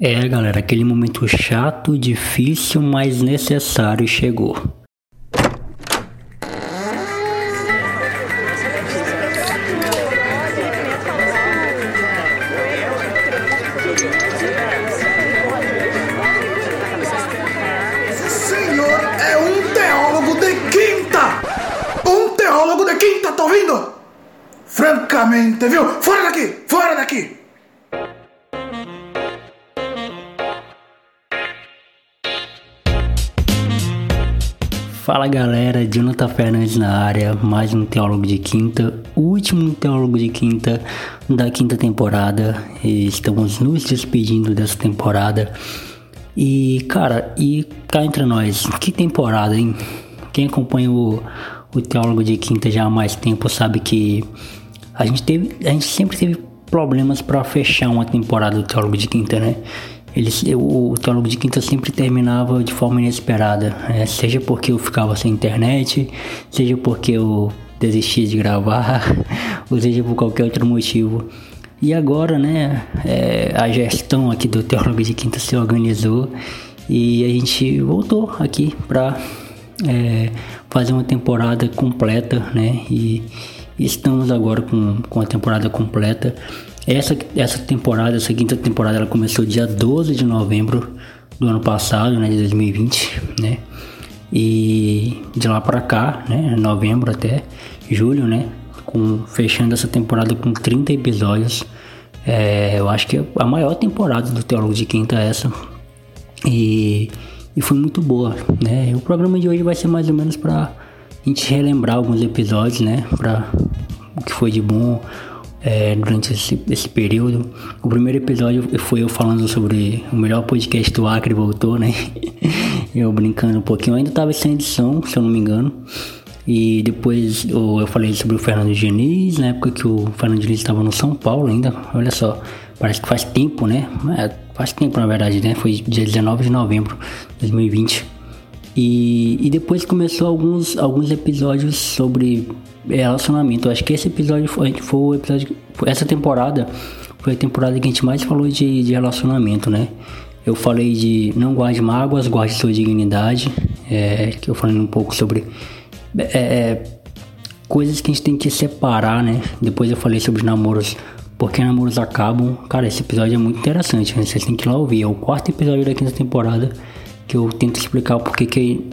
É, galera, aquele momento chato, difícil, mas necessário chegou. senhor é um teólogo de quinta! Um teólogo de quinta, tá ouvindo? Francamente, viu? Fora daqui! Fora daqui! Fala galera, Jonathan Fernandes na área, mais um Teólogo de Quinta, último Teólogo de Quinta da quinta temporada. E estamos nos despedindo dessa temporada. E cara, e cá entre nós, que temporada, hein? Quem acompanha o, o Teólogo de Quinta já há mais tempo sabe que a gente teve, a gente sempre teve problemas para fechar uma temporada do Teólogo de Quinta, né? Ele, o, o Teólogo de Quinta sempre terminava de forma inesperada, né? seja porque eu ficava sem internet, seja porque eu desistia de gravar, ou seja por qualquer outro motivo. E agora, né, é, a gestão aqui do Teólogo de Quinta se organizou e a gente voltou aqui para é, fazer uma temporada completa, né? E estamos agora com, com a temporada completa. Essa, essa temporada, essa quinta temporada, ela começou dia 12 de novembro do ano passado, né, de 2020, né? E de lá para cá, né, novembro até julho, né, com fechando essa temporada com 30 episódios. É, eu acho que é a maior temporada do Teólogo de Quinta é essa. E, e foi muito boa, né? O programa de hoje vai ser mais ou menos para a gente relembrar alguns episódios, né? Para o que foi de bom, é, durante esse, esse período. O primeiro episódio foi eu falando sobre o melhor podcast do Acre voltou, né? eu brincando um pouquinho. Eu ainda estava sem edição, se eu não me engano. E depois eu, eu falei sobre o Fernando Diniz, na época que o Fernando Diniz estava no São Paulo ainda. Olha só, parece que faz tempo, né? É, faz tempo na verdade, né? Foi dia 19 de novembro de 2020. E, e depois começou alguns, alguns episódios sobre relacionamento. Eu acho que esse episódio foi, foi o episódio. Essa temporada foi a temporada que a gente mais falou de, de relacionamento, né? Eu falei de não guarde mágoas, guarde sua dignidade. É, que eu falei um pouco sobre é, é, coisas que a gente tem que separar, né? Depois eu falei sobre namoros, porque namoros acabam. Cara, esse episódio é muito interessante, né? Vocês têm que ir lá ouvir. É o quarto episódio da quinta temporada que eu tento explicar o porquê que.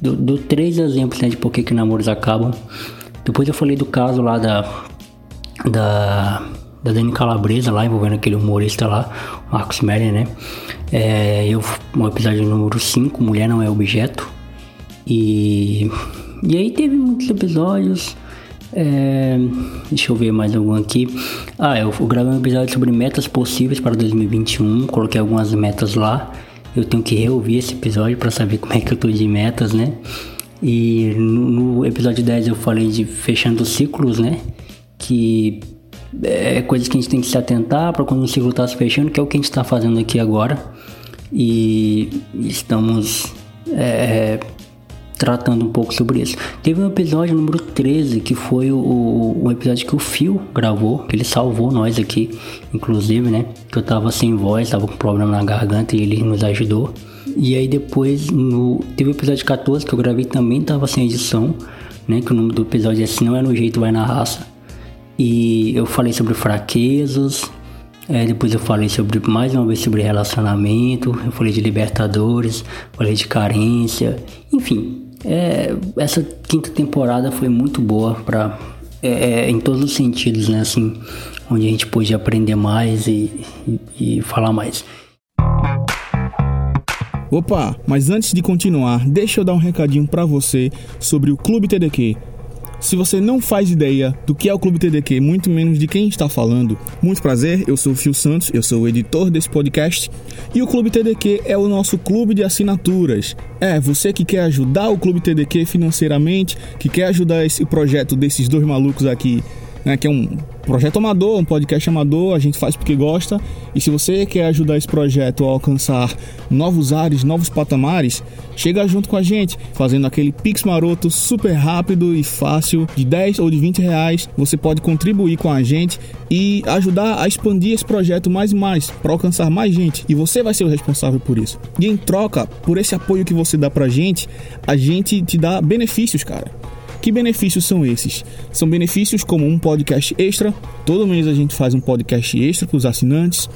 Dou, três exemplos né, de porquê que namoros acabam. Depois eu falei do caso lá da. Da. Da Dani Calabresa lá, envolvendo aquele humorista lá, Marcos Meller, né? É, eu, no episódio número 5, Mulher Não É Objeto. E. E aí teve muitos episódios. É, deixa eu ver mais algum aqui. Ah, eu gravei um episódio sobre metas possíveis para 2021. Coloquei algumas metas lá. Eu tenho que reouvir esse episódio para saber como é que eu tô de metas, né? E no, no, episódio 10 eu falei de fechando ciclos, né? Que é coisas que a gente tem que se atentar para quando o ciclo está se fechando, que é o que a gente está fazendo aqui agora. E estamos é, tratando um pouco sobre isso. Teve um episódio número 13, que foi o, o, episódio que o Phil gravou, que ele salvou nós aqui, inclusive, né? Que eu tava sem voz, tava com problema na garganta e ele nos ajudou. E aí depois no, teve o episódio 14 que eu gravei também tava sem edição, né? Que o nome do episódio é Se Não É No Jeito Vai Na Raça. E eu falei sobre fraquezas, é, depois eu falei sobre mais uma vez sobre relacionamento, eu falei de libertadores, falei de carência, enfim. É, essa quinta temporada foi muito boa para é, é, em todos os sentidos, né? Assim, onde a gente pôde aprender mais e, e, e falar mais. Opa, mas antes de continuar, deixa eu dar um recadinho para você sobre o Clube TDQ. Se você não faz ideia do que é o Clube TDQ, muito menos de quem está falando, muito prazer, eu sou o Fio Santos, eu sou o editor desse podcast e o Clube TDQ é o nosso clube de assinaturas. É, você que quer ajudar o Clube TDQ financeiramente, que quer ajudar esse projeto desses dois malucos aqui, né, que é um projeto amador, um podcast amador, a gente faz porque gosta. E se você quer ajudar esse projeto a alcançar novos ares, novos patamares, chega junto com a gente, fazendo aquele pix maroto super rápido e fácil de 10 ou de 20 reais. Você pode contribuir com a gente e ajudar a expandir esse projeto mais e mais para alcançar mais gente. E você vai ser o responsável por isso. E em troca, por esse apoio que você dá pra gente, a gente te dá benefícios, cara. Que benefícios são esses? São benefícios como um podcast extra. Todo mês a gente faz um podcast extra para os assinantes.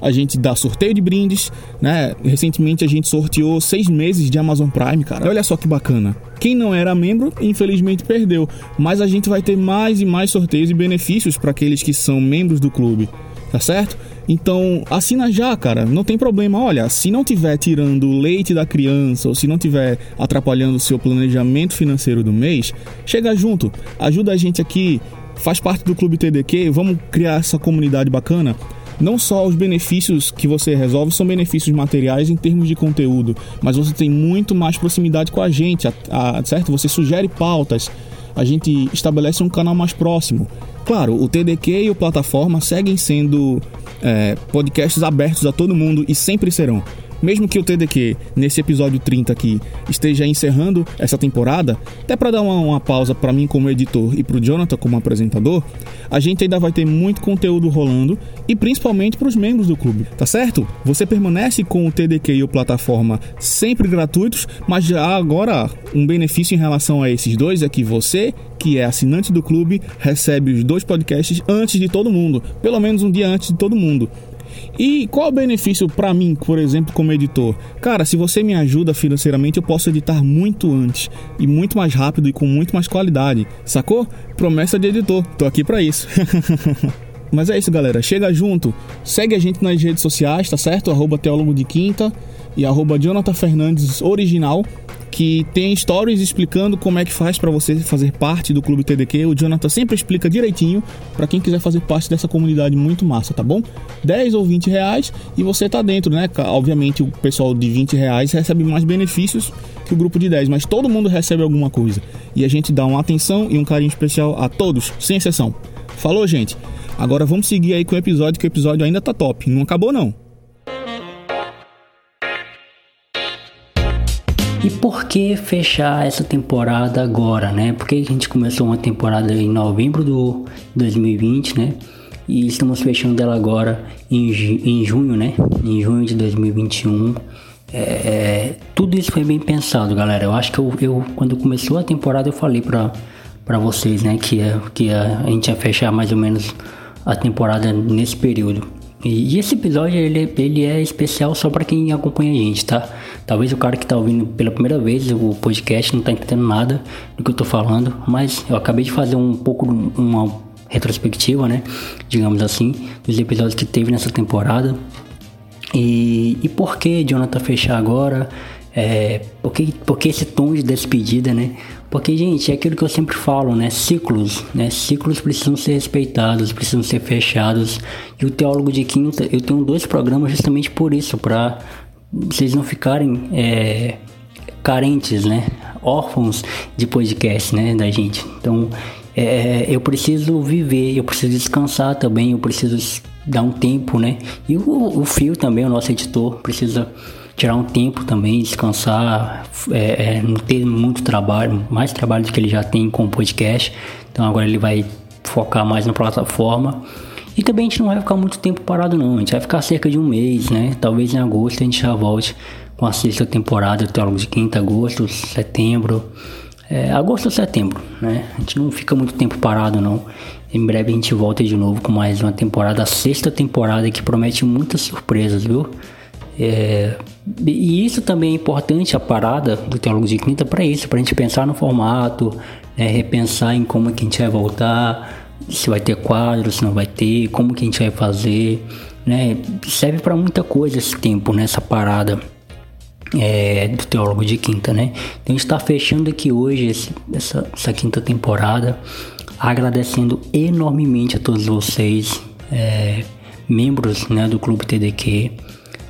A gente dá sorteio de brindes, né? Recentemente a gente sorteou seis meses de Amazon Prime, cara. Olha só que bacana. Quem não era membro, infelizmente perdeu. Mas a gente vai ter mais e mais sorteios e benefícios para aqueles que são membros do clube, tá certo? Então, assina já, cara, não tem problema. Olha, se não tiver tirando o leite da criança ou se não tiver atrapalhando o seu planejamento financeiro do mês, chega junto, ajuda a gente aqui, faz parte do Clube TDQ, vamos criar essa comunidade bacana. Não só os benefícios que você resolve são benefícios materiais em termos de conteúdo, mas você tem muito mais proximidade com a gente, a, a, certo? Você sugere pautas, a gente estabelece um canal mais próximo. Claro, o TDQ e o plataforma seguem sendo é, podcasts abertos a todo mundo e sempre serão. Mesmo que o TDQ, nesse episódio 30 aqui, esteja encerrando essa temporada, até para dar uma, uma pausa para mim como editor e para o Jonathan como apresentador, a gente ainda vai ter muito conteúdo rolando e principalmente para os membros do clube, tá certo? Você permanece com o TDQ e o plataforma sempre gratuitos, mas já agora um benefício em relação a esses dois é que você, que é assinante do clube, recebe os dois podcasts antes de todo mundo, pelo menos um dia antes de todo mundo. E qual o benefício para mim, por exemplo, como editor? Cara, se você me ajuda financeiramente, eu posso editar muito antes e muito mais rápido e com muito mais qualidade. Sacou? Promessa de editor. Tô aqui para isso. Mas é isso, galera. Chega junto. Segue a gente nas redes sociais, tá certo? Arroba Teólogo de Quinta e arroba Jonathan Fernandes Original que tem stories explicando como é que faz para você fazer parte do Clube TDQ. O Jonathan sempre explica direitinho para quem quiser fazer parte dessa comunidade muito massa, tá bom? 10 ou 20 reais e você tá dentro, né? Obviamente o pessoal de 20 reais recebe mais benefícios que o grupo de 10, mas todo mundo recebe alguma coisa. E a gente dá uma atenção e um carinho especial a todos, sem exceção. Falou, gente? Agora vamos seguir aí com o episódio, que o episódio ainda tá top. Não acabou, não. E por que fechar essa temporada agora, né? Porque a gente começou uma temporada em novembro do 2020, né? E estamos fechando ela agora em, em junho, né? Em junho de 2021. É, é, tudo isso foi bem pensado, galera. Eu acho que eu, eu quando começou a temporada eu falei pra, pra vocês, né? Que, que a, a gente ia fechar mais ou menos a temporada nesse período. E, e esse episódio ele, ele é especial só para quem acompanha a gente, tá? Talvez o cara que tá ouvindo pela primeira vez o podcast não tá entendendo nada do que eu tô falando, mas eu acabei de fazer um pouco uma retrospectiva, né? Digamos assim, dos episódios que teve nessa temporada. E, e por que Jonathan fechar agora? É, por, que, por que esse tom de despedida, né? Porque, gente, é aquilo que eu sempre falo, né? Ciclos, né? Ciclos precisam ser respeitados, precisam ser fechados. E o Teólogo de Quinta, eu tenho dois programas justamente por isso, para vocês não ficarem é, carentes, né? Órfãos de podcast, né? Da gente. Então, é, eu preciso viver, eu preciso descansar também, eu preciso dar um tempo, né? E o, o Fio também, o nosso editor, precisa tirar um tempo também, descansar, é, é, não ter muito trabalho, mais trabalho do que ele já tem com o podcast. Então agora ele vai focar mais na plataforma. E também a gente não vai ficar muito tempo parado não, a gente vai ficar cerca de um mês, né? Talvez em agosto a gente já volte com a sexta temporada, Teólogo de quinta, agosto, setembro. É, agosto ou setembro, né? A gente não fica muito tempo parado não. Em breve a gente volta de novo com mais uma temporada, a sexta temporada que promete muitas surpresas, viu? É, e isso também é importante, a parada do Teólogo de Quinta, para isso, para a gente pensar no formato, né, repensar em como que a gente vai voltar, se vai ter quadros, se não vai ter, como que a gente vai fazer. Né, serve para muita coisa esse tempo, nessa né, parada é, do Teólogo de Quinta. Né? Então está fechando aqui hoje esse, essa, essa quinta temporada, agradecendo enormemente a todos vocês, é, membros né, do Clube TDQ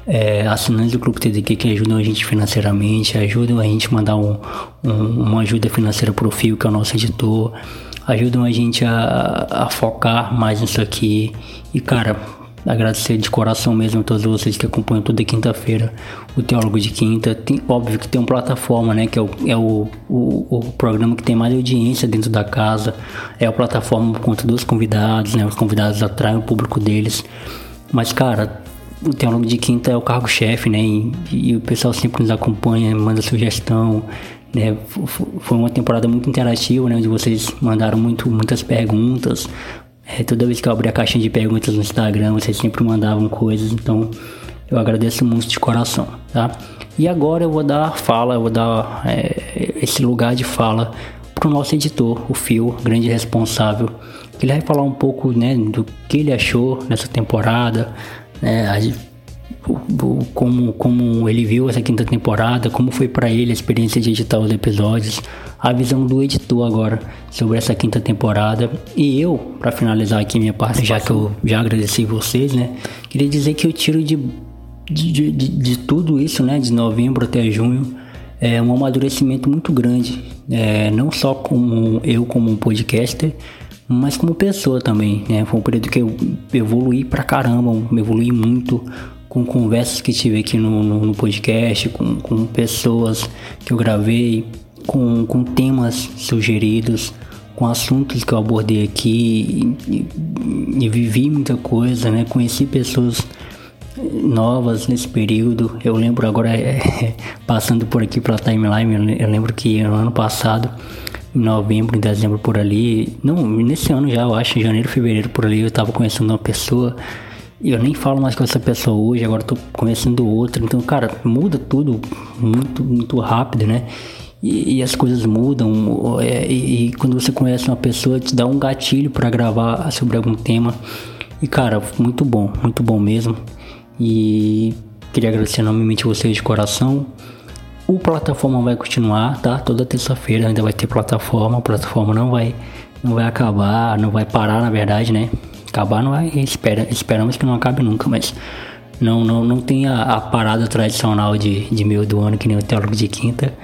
é, assinantes do Clube TDQ que ajudam a gente financeiramente, ajudam a gente a mandar um, um, uma ajuda financeira para o Fio, que é o nosso editor, ajudam a gente a, a focar mais nisso aqui. E cara, agradecer de coração mesmo a todos vocês que acompanham toda quinta-feira o Teólogo de Quinta. Tem, óbvio que tem uma plataforma, né? Que é, o, é o, o, o, programa que tem mais audiência dentro da casa. É a plataforma por conta dos convidados, né? Os convidados atraem o público deles. Mas, cara, o Teólogo de Quinta é o cargo-chefe, né? E, e, o pessoal sempre nos acompanha, manda sugestão. Né? Foi uma temporada muito interativa, né? Onde vocês mandaram muito, muitas perguntas. É, toda vez que eu abri a caixinha de perguntas no Instagram, vocês sempre mandavam coisas, então eu agradeço muito de coração, tá? E agora eu vou dar fala, eu vou dar é, esse lugar de fala pro nosso editor, o Phil, grande responsável. Ele vai falar um pouco, né, do que ele achou nessa temporada, né, como, como ele viu essa quinta temporada, como foi para ele a experiência de editar os episódios, a visão do editor agora sobre essa quinta temporada. E eu, para finalizar aqui minha parte, já que eu já agradeci vocês, né, queria dizer que eu tiro de, de, de, de tudo isso, né, de novembro até junho, é um amadurecimento muito grande, é, não só como eu como um podcaster, mas como pessoa também, né? Foi um período que eu evoluí pra caramba, evoluí muito com conversas que tive aqui no, no, no podcast, com, com pessoas que eu gravei, com, com temas sugeridos, com assuntos que eu abordei aqui e, e, e vivi muita coisa, né? Conheci pessoas novas nesse período. Eu lembro agora, é, passando por aqui pela timeline, eu lembro que no ano passado, novembro, em dezembro por ali, não, nesse ano já, eu acho, em janeiro, fevereiro por ali, eu tava conhecendo uma pessoa e eu nem falo mais com essa pessoa hoje, agora tô conhecendo outra. Então, cara, muda tudo muito, muito rápido, né? E, e as coisas mudam. É, e, e, quando você conhece uma pessoa, te dá um gatilho para gravar sobre algum tema. E, cara, muito bom, muito bom mesmo. E queria agradecer enormemente vocês de coração. O plataforma vai continuar, tá? Toda terça-feira ainda vai ter plataforma. A plataforma não vai, não vai acabar, não vai parar, na verdade, né? Acabar não vai, espera, esperamos que não acabe nunca, mas não, não, não tem a, a parada tradicional de, de meio do ano que nem o teólogo de quinta.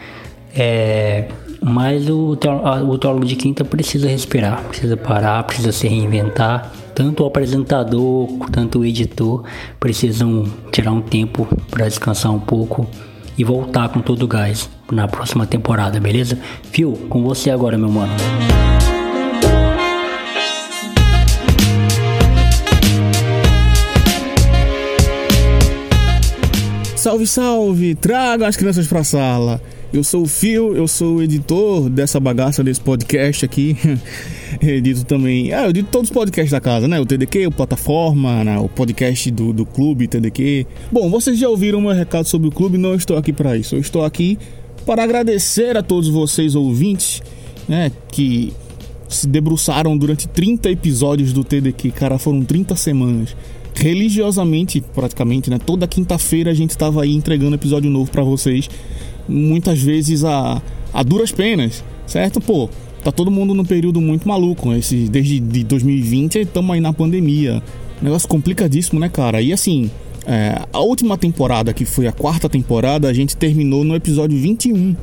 É, mas o, o teólogo de quinta precisa respirar, precisa parar, precisa se reinventar. Tanto o apresentador, tanto o editor precisam tirar um tempo para descansar um pouco e voltar com todo o gás na próxima temporada, beleza? Fio, com você agora, meu mano. Salve, salve! Traga as crianças pra sala. Eu sou o Fio, eu sou o editor dessa bagaça desse podcast aqui. edito também. Ah, eu edito todos os podcasts da casa, né? O TDQ, o Plataforma, né? o podcast do, do clube TDQ. Bom, vocês já ouviram meu recado sobre o clube, não estou aqui para isso. Eu estou aqui para agradecer a todos vocês ouvintes, né? Que se debruçaram durante 30 episódios do TDQ. Cara, foram 30 semanas religiosamente, praticamente, né? Toda quinta-feira a gente estava aí entregando episódio novo para vocês, muitas vezes a, a duras penas, certo? Pô, tá todo mundo num período muito maluco, né? Esse, desde de 2020 estamos aí na pandemia. Negócio complicadíssimo, né, cara? E assim, é, a última temporada, que foi a quarta temporada, a gente terminou no episódio 21.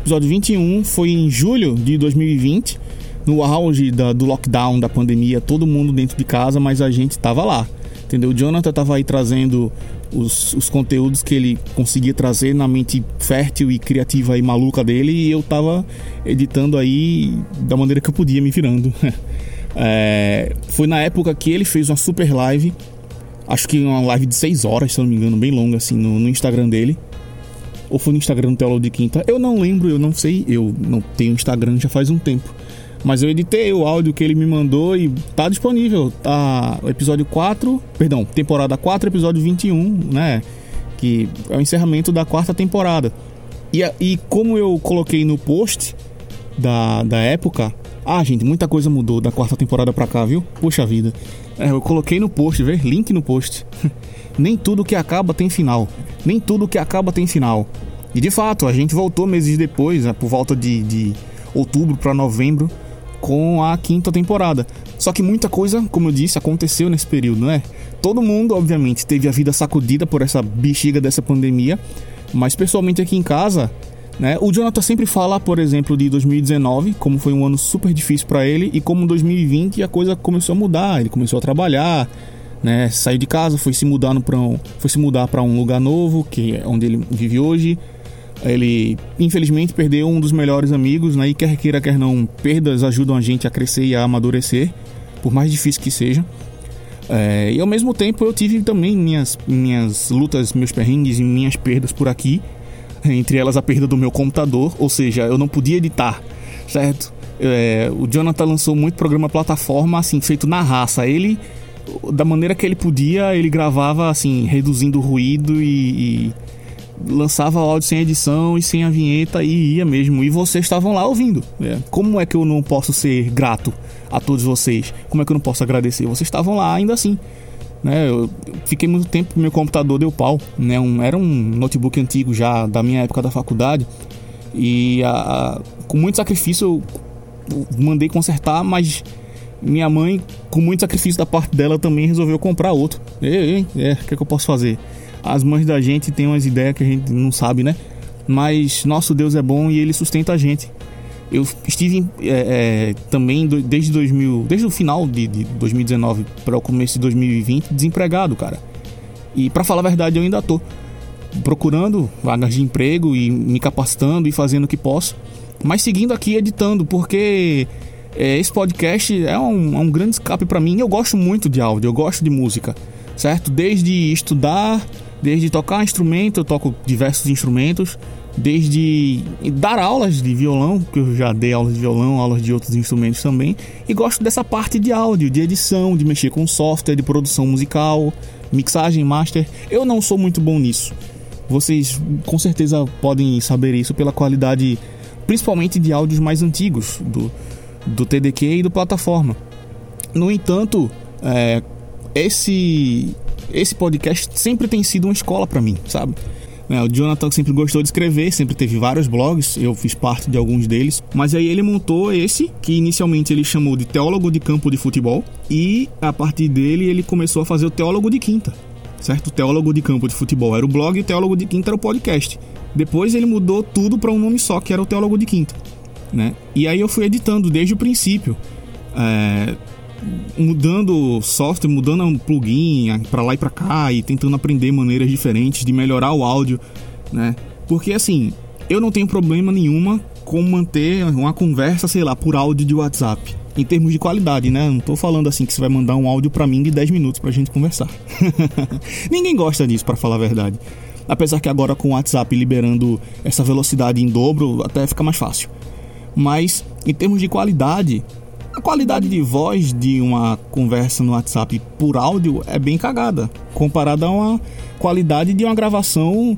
episódio 21 foi em julho de 2020, no auge da, do lockdown, da pandemia, todo mundo dentro de casa, mas a gente tava lá entendeu? O Jonathan tava aí trazendo os, os conteúdos que ele conseguia trazer na mente fértil e criativa e maluca dele e eu tava editando aí da maneira que eu podia, me virando. é, foi na época que ele fez uma super live, acho que uma live de 6 horas, se não me engano, bem longa assim, no, no Instagram dele. Ou foi no Instagram do Teólogo de Quinta? Eu não lembro, eu não sei, eu não tenho Instagram já faz um tempo. Mas eu editei o áudio que ele me mandou e tá disponível. Tá episódio 4, perdão, temporada 4, episódio 21, né? Que é o encerramento da quarta temporada. E, e como eu coloquei no post da, da época. Ah, gente, muita coisa mudou da quarta temporada pra cá, viu? Puxa vida. É, eu coloquei no post, ver? Link no post. Nem tudo que acaba tem final. Nem tudo que acaba tem final. E de fato, a gente voltou meses depois, né, por volta de, de outubro para novembro, com a quinta temporada. Só que muita coisa, como eu disse, aconteceu nesse período, não é? Todo mundo, obviamente, teve a vida sacudida por essa bexiga dessa pandemia, mas pessoalmente aqui em casa, Né? O Jonathan sempre fala, por exemplo, de 2019, como foi um ano super difícil para ele, e como 2020 a coisa começou a mudar. Ele começou a trabalhar, né? Saiu de casa, foi se mudar para um, foi se mudar para um lugar novo, que é onde ele vive hoje. Ele infelizmente perdeu um dos melhores amigos, né? E quer queira quer não, perdas ajudam a gente a crescer e a amadurecer, por mais difícil que seja. É, e ao mesmo tempo eu tive também minhas minhas lutas, meus perrengues e minhas perdas por aqui entre elas a perda do meu computador, ou seja, eu não podia editar, certo? É, o Jonathan lançou muito programa plataforma, assim, feito na raça. Ele, da maneira que ele podia, ele gravava, assim, reduzindo o ruído e, e lançava áudio sem edição e sem a vinheta e ia mesmo. E vocês estavam lá ouvindo. É, como é que eu não posso ser grato a todos vocês? Como é que eu não posso agradecer? Vocês estavam lá ainda assim. Né, eu fiquei muito tempo meu computador deu pau, né? Um, era um notebook antigo já da minha época da faculdade e a, a, com muito sacrifício eu mandei consertar, mas minha mãe, com muito sacrifício da parte dela, também resolveu comprar outro. E, é, o que, é que eu posso fazer? As mães da gente têm umas ideias que a gente não sabe, né? Mas nosso Deus é bom e ele sustenta a gente. Eu estive é, é, também desde 2000, desde o final de, de 2019 para o começo de 2020 desempregado, cara. E para falar a verdade, eu ainda tô procurando vagas de emprego e me capacitando e fazendo o que posso, mas seguindo aqui editando, porque é, esse podcast é um, é um grande escape para mim. Eu gosto muito de áudio, eu gosto de música, certo? Desde estudar, desde tocar instrumento, eu toco diversos instrumentos desde dar aulas de violão, que eu já dei aulas de violão, aulas de outros instrumentos também, e gosto dessa parte de áudio, de edição, de mexer com software, de produção musical, mixagem, master. Eu não sou muito bom nisso. Vocês com certeza podem saber isso pela qualidade, principalmente de áudios mais antigos do, do e do plataforma. No entanto, é, esse esse podcast sempre tem sido uma escola para mim, sabe? É, o Jonathan sempre gostou de escrever, sempre teve vários blogs, eu fiz parte de alguns deles. Mas aí ele montou esse, que inicialmente ele chamou de Teólogo de Campo de Futebol, e a partir dele ele começou a fazer o Teólogo de Quinta, certo? Teólogo de Campo de Futebol era o blog e o Teólogo de Quinta era o podcast. Depois ele mudou tudo para um nome só, que era o Teólogo de Quinta, né? E aí eu fui editando desde o princípio. É, mudando software, mudando um plugin para lá e para cá e tentando aprender maneiras diferentes de melhorar o áudio, né? Porque assim, eu não tenho problema nenhuma com manter uma conversa, sei lá, por áudio de WhatsApp. Em termos de qualidade, né? Não tô falando assim que você vai mandar um áudio para mim de 10 minutos pra gente conversar. Ninguém gosta disso, para falar a verdade. Apesar que agora com o WhatsApp liberando essa velocidade em dobro, até fica mais fácil. Mas em termos de qualidade, a qualidade de voz de uma conversa no WhatsApp por áudio é bem cagada, comparada a uma qualidade de uma gravação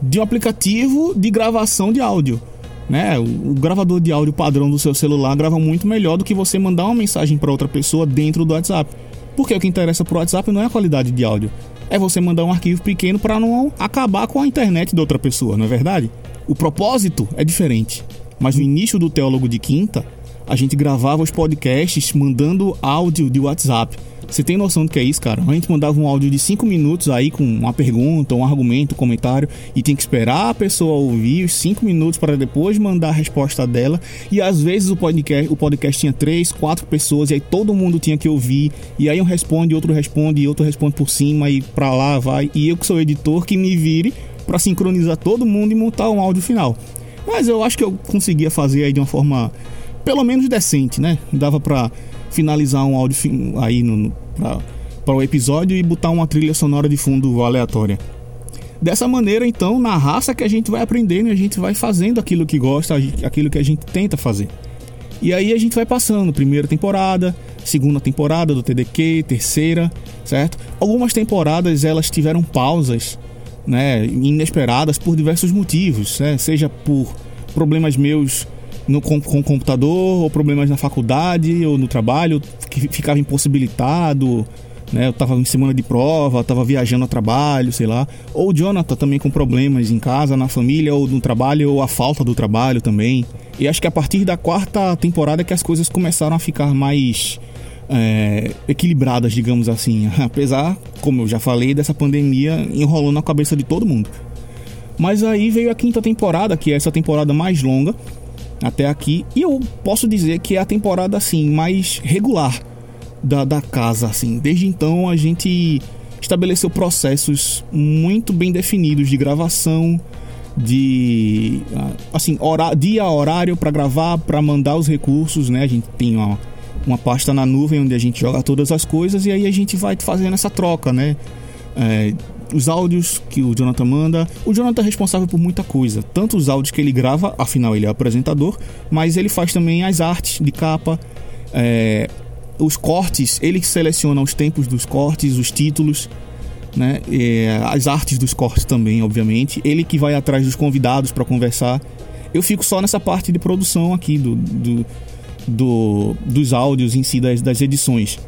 de um aplicativo de gravação de áudio. Né? O, gravador de áudio padrão do seu celular grava muito melhor do que você mandar uma mensagem para outra pessoa dentro do WhatsApp. Porque o que interessa para o WhatsApp não é a qualidade de áudio, é você mandar um arquivo pequeno para não acabar com a internet da outra pessoa, não é verdade? O propósito é diferente. Mas no início do Teólogo de Quinta, a gente gravava os podcasts mandando áudio de WhatsApp. Você tem noção do que é isso, cara? A gente mandava um áudio de 5 minutos aí com uma pergunta, um argumento, um comentário e tinha que esperar a pessoa ouvir os 5 minutos para depois mandar a resposta dela. E às vezes o podcast, o podcast tinha 3, 4 pessoas e aí todo mundo tinha que ouvir. E aí um responde, outro responde, e outro responde por cima e para lá vai. E eu que sou editor que me vire para sincronizar todo mundo e montar um áudio final. Mas eu acho que eu conseguia fazer aí de uma forma pelo menos decente, né? Dava para finalizar um áudio aí no, para o episódio e botar uma trilha sonora de fundo aleatória. Dessa maneira, então, na raça que a gente vai aprendendo, a gente vai fazendo aquilo que gosta, aquilo que a gente tenta fazer. E aí a gente vai passando, primeira temporada, segunda temporada do TDQ, terceira, certo? Algumas temporadas elas tiveram pausas, né, inesperadas por diversos motivos, né? seja por problemas meus no, com, com computador, ou problemas na faculdade, ou no trabalho, que ficava impossibilitado, né? Eu tava em semana de prova, tava viajando a trabalho, sei lá. Ou o Jonathan também com problemas em casa, na família, ou no trabalho, ou a falta do trabalho também. E acho que a partir da quarta temporada que as coisas começaram a ficar mais é, equilibradas, digamos assim. Apesar, como eu já falei, dessa pandemia enrolando a cabeça de todo mundo. Mas aí veio a quinta temporada, que é essa temporada mais longa até aqui, e eu posso dizer que é a temporada assim mais regular da, da casa, assim. Desde então a gente estabeleceu processos muito bem definidos de gravação, de assim hora, dia horário para gravar, para mandar os recursos, né? A gente tem uma, uma pasta na nuvem onde a gente joga todas as coisas e aí a gente vai fazendo essa troca, né? É, os áudios que o Jonathan manda. O Jonathan é responsável por muita coisa. Tanto os áudios que ele grava, afinal ele é apresentador, mas ele faz também as artes de capa, é, os cortes, ele seleciona os tempos dos cortes, os títulos, né? É, as artes dos cortes também, obviamente. Ele que vai atrás dos convidados para conversar. Eu fico só nessa parte de produção aqui do, do, do dos áudios em si, das, das edições.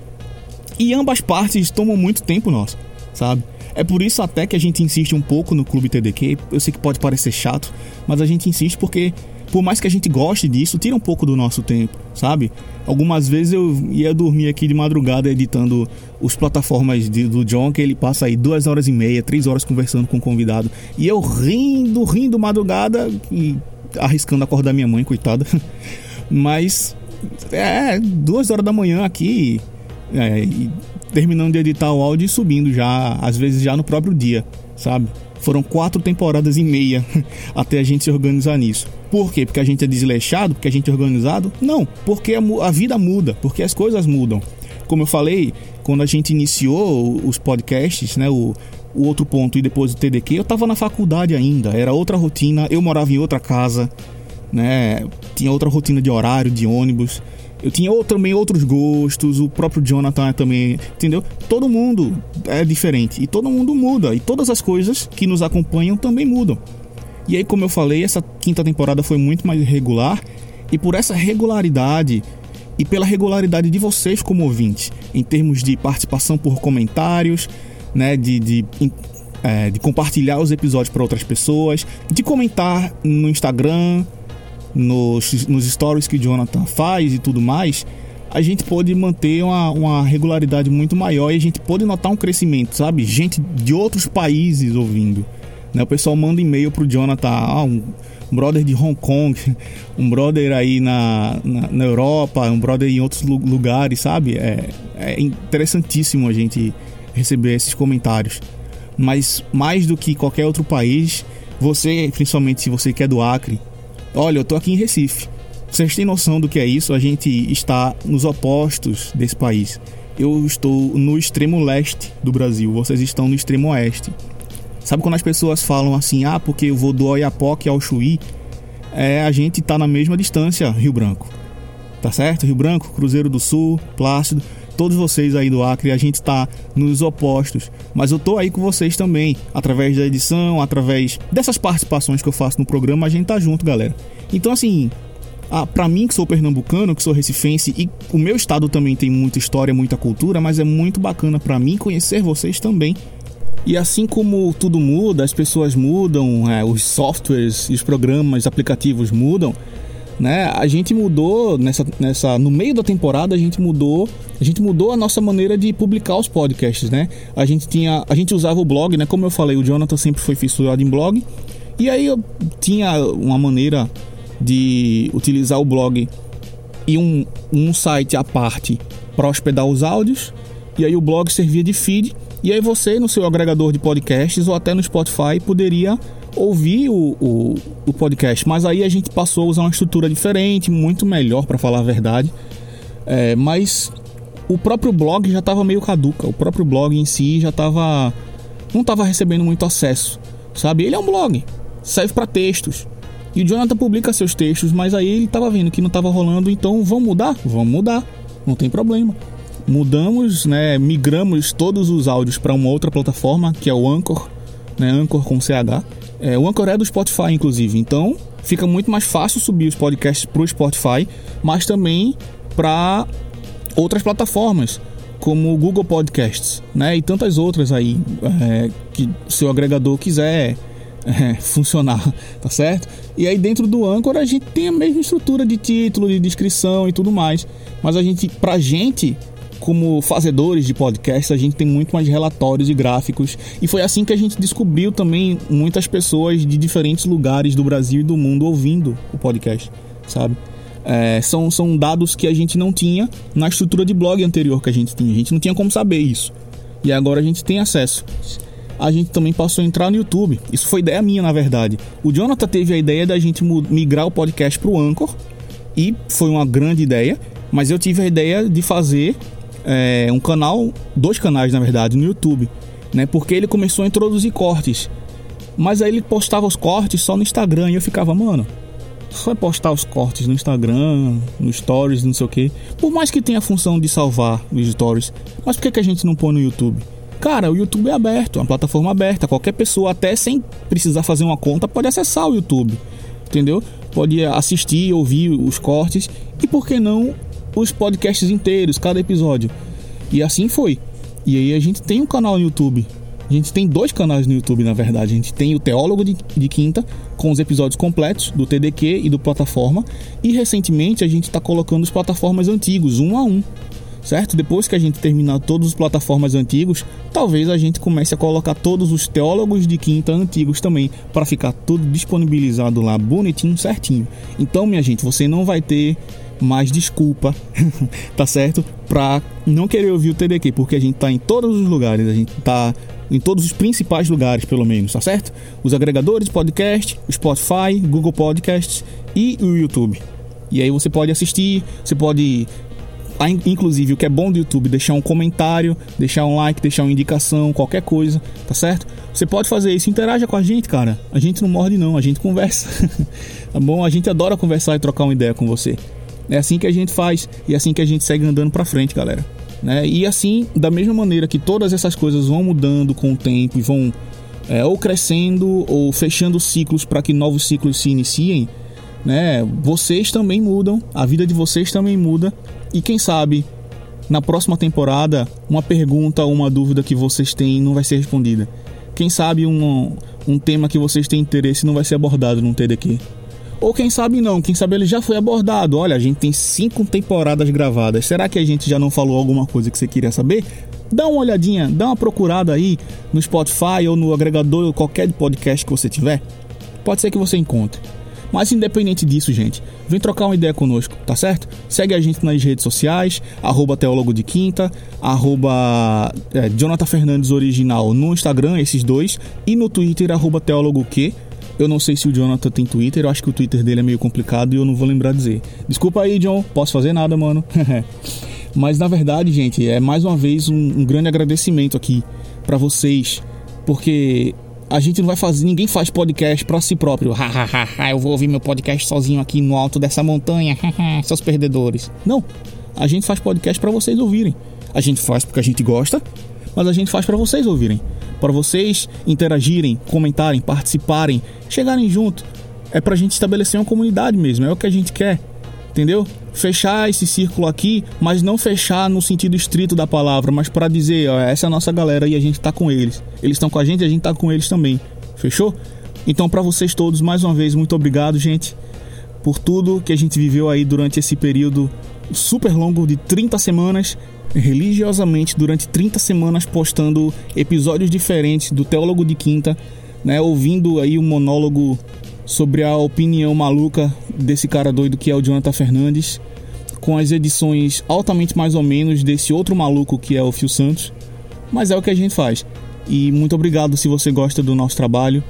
E ambas partes tomam muito tempo nosso, sabe? É por isso até que a gente insiste um pouco no Clube TDQ. Eu sei que pode parecer chato, mas a gente insiste porque, por mais que a gente goste disso, tira um pouco do nosso tempo, sabe? Algumas vezes eu ia dormir aqui de madrugada editando os plataformas de, do John, que ele passa aí duas horas e meia, três horas conversando com o convidado. E eu rindo, rindo madrugada e arriscando acordar minha mãe, coitada. Mas é duas horas da manhã aqui. É, terminando de editar o áudio e subindo já, às vezes já no próprio dia, sabe? Foram quatro temporadas e meia até a gente se organizar nisso. Por quê? Porque a gente é desleixado? Porque a gente é organizado? Não, porque a, vida muda, porque as coisas mudam. Como eu falei, quando a gente iniciou os podcasts, né, o, o outro ponto e depois o TDQ, eu estava na faculdade ainda, era outra rotina, eu morava em outra casa, né, tinha outra rotina de horário, de ônibus. Eu tinha também outros gostos, o próprio Jonathan é também, entendeu? Todo mundo é diferente e todo mundo muda e todas as coisas que nos acompanham também mudam. E aí, como eu falei, essa quinta temporada foi muito mais regular e por essa regularidade e pela regularidade de vocês como ouvintes, em termos de participação por comentários, né, de, de, é, de compartilhar os episódios para outras pessoas, de comentar no Instagram, nos, nos stories que Jonathan faz e tudo mais, a gente pode manter uma, uma regularidade muito maior e a gente pode notar um crescimento, sabe? Gente de outros países ouvindo. Né? O pessoal manda e-mail pro Jonathan, ah, um brother de Hong Kong, um brother aí na, na, na Europa, um brother em outros lugares, sabe? É, é interessantíssimo a gente receber esses comentários. Mas mais do que qualquer outro país, você, principalmente se você quer do Acre, Olha, eu tô aqui em Recife. Vocês têm noção do que é isso? A gente está nos opostos desse país. Eu estou no extremo leste do Brasil, vocês estão no extremo oeste. Sabe quando as pessoas falam assim, ah, porque eu vou do Oiapoque ao Chuí? É, a gente tá na mesma distância, Rio Branco. Tá certo? Rio Branco, Cruzeiro do Sul, Plácido todos vocês aí do Acre, a gente está nos opostos, mas eu tô aí com vocês também, através da edição, através dessas participações que eu faço no programa, a gente tá junto, galera. Então assim, para mim que sou pernambucano, que sou recifense e o meu estado também tem muita história, muita cultura, mas é muito bacana para mim conhecer vocês também. E assim como tudo muda, as pessoas mudam, é, os softwares, os programas, aplicativos mudam, né? A gente mudou nessa, nessa no meio da temporada a gente mudou, a gente mudou a nossa maneira de publicar os podcasts, né? A gente tinha, a gente usava o blog, né? Como eu falei, o Jonathan sempre foi fissurado em blog. E aí eu tinha uma maneira de utilizar o blog e um, um site à parte para hospedar os áudios. E aí o blog servia de feed. E aí você, no seu agregador de podcasts ou até no Spotify, poderia ouvir o, o, o, podcast, mas aí a gente passou a usar uma estrutura diferente, muito melhor para falar a verdade. É, mas o próprio blog já estava meio caduca, o próprio blog em si já estava não estava recebendo muito acesso, sabe? Ele é um blog, serve para textos. E o Jonathan publica seus textos, mas aí ele estava vendo que não estava rolando, então vamos mudar? Vamos mudar, não tem problema. Mudamos, né, migramos todos os áudios para uma outra plataforma, que é o Anchor, né, Anchor com CH. É, o Anchor é do Spotify, inclusive. Então, fica muito mais fácil subir os podcasts para o Spotify, mas também para outras plataformas, como o Google Podcasts, né? E tantas outras aí é, que seu agregador quiser é, funcionar, tá certo? E aí dentro do Anchor a gente tem a mesma estrutura de título, de descrição e tudo mais. Mas a gente, pra gente, como fazedores de podcast, a gente tem muito mais relatórios e gráficos. E foi assim que a gente descobriu também muitas pessoas de diferentes lugares do Brasil e do mundo ouvindo o podcast, sabe? É, são, são dados que a gente não tinha na estrutura de blog anterior que a gente tinha. A gente não tinha como saber isso. E agora a gente tem acesso. A gente também passou a entrar no YouTube. Isso foi ideia minha, na verdade. O Jonathan teve a ideia da gente migrar o podcast para o Anchor. E foi uma grande ideia. Mas eu tive a ideia de fazer é, um canal, dois canais na verdade, no YouTube, né? Porque ele começou a introduzir cortes. Mas aí ele postava os cortes só no Instagram e eu ficava, mano, só postar os cortes no Instagram, no Stories, não sei o que. Por mais que tenha a função de salvar os Stories, mas por que, que a gente não põe no YouTube? Cara, o YouTube é aberto, é uma plataforma aberta. Qualquer pessoa, até sem precisar fazer uma conta, pode acessar o YouTube. Entendeu? Pode assistir, ouvir os cortes. E por que não os podcasts inteiros, cada episódio. E assim foi. E aí a gente tem um canal no YouTube. A gente tem dois canais no YouTube, na verdade. A gente tem o Teólogo de, de Quinta, com os episódios completos do TDQ e do Plataforma. E recentemente a gente está colocando os plataformas antigos, um a um. Certo? Depois que a gente terminar todos os plataformas antigos, talvez a gente comece a colocar todos os teólogos de quinta antigos também, para ficar tudo disponibilizado lá bonitinho, certinho. Então, minha gente, você não vai ter mais desculpa, tá certo? Pra não querer ouvir o TDQ, porque a gente tá em todos os lugares, a gente tá em todos os principais lugares, pelo menos, tá certo? Os agregadores de podcast, o Spotify, Google Podcasts e o YouTube. E aí você pode assistir, você pode inclusive o que é bom do YouTube, deixar um comentário, deixar um like, deixar uma indicação, qualquer coisa, tá certo? Você pode fazer isso, interaja com a gente, cara. A gente não morde não, a gente conversa. tá bom? A gente adora conversar e trocar uma ideia com você. É assim que a gente faz e é assim que a gente segue andando para frente, galera. Né? E assim, da mesma maneira que todas essas coisas vão mudando com o tempo e vão é, ou crescendo ou fechando ciclos para que novos ciclos se iniciem, né? Vocês também mudam, a vida de vocês também muda e quem sabe na próxima temporada uma pergunta ou uma dúvida que vocês têm não vai ser respondida. Quem sabe um, um tema que vocês têm interesse não vai ser abordado num TDQ. Ou quem sabe não, quem sabe ele já foi abordado. Olha, a gente tem cinco temporadas gravadas. Será que a gente já não falou alguma coisa que você queria saber? Dá uma olhadinha, dá uma procurada aí no Spotify ou no agregador ou qualquer podcast que você tiver. Pode ser que você encontre. Mas independente disso, gente, vem trocar uma ideia conosco, tá certo? Segue a gente nas redes sociais, arroba Teólogo de Quinta, arroba é, Jonathan Fernandes Original no Instagram, esses dois, e no Twitter, arroba Teólogo Que. Eu não sei se o Jonathan tem Twitter, eu acho que o Twitter dele é meio complicado e eu não vou lembrar dizer. Desculpa aí, John, posso fazer nada, mano. Mas na verdade, gente, é mais uma vez um, um grande agradecimento aqui para vocês, porque a gente não vai fazer, ninguém faz podcast para si próprio. eu vou ouvir meu podcast sozinho aqui no alto dessa montanha, seus perdedores. Não, a gente faz podcast para vocês ouvirem. A gente faz porque a gente gosta, mas a gente faz para vocês ouvirem para vocês interagirem, comentarem, participarem, chegarem junto. É para a gente estabelecer uma comunidade mesmo, é o que a gente quer, entendeu? Fechar esse círculo aqui, mas não fechar no sentido estrito da palavra, mas para dizer, ó, essa é a nossa galera e a gente tá com eles. Eles estão com a gente a gente tá com eles também. Fechou? Então, para vocês todos, mais uma vez, muito obrigado, gente, por tudo que a gente viveu aí durante esse período super longo de 30 semanas religiosamente durante 30 semanas postando episódios diferentes do Teólogo de Quinta, né, ouvindo aí um monólogo sobre a opinião maluca desse cara doido que é o Jonathan Fernandes, com as edições altamente mais ou menos desse outro maluco que é o Fio Santos. Mas é o que a gente faz. E muito obrigado se você gosta do nosso trabalho.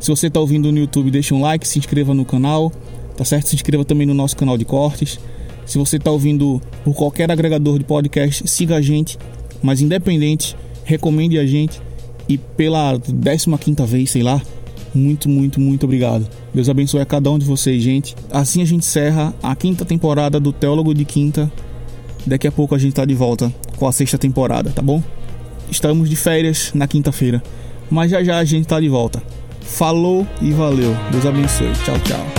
Se você está ouvindo no YouTube, deixa um like, se inscreva no canal, tá certo? Se inscreva também no nosso canal de cortes. Se você está ouvindo por qualquer agregador de podcast, siga a gente. Mas independente, recomende a gente. E pela 15 vez, sei lá, muito, muito, muito obrigado. Deus abençoe a cada um de vocês, gente. Assim a gente encerra a quinta temporada do Teólogo de Quinta. Daqui a pouco a gente tá de volta com a sexta temporada, tá bom? Estamos de férias na quinta-feira, mas já já a gente tá de volta. Falou e valeu. Deus abençoe. Tchau, tchau.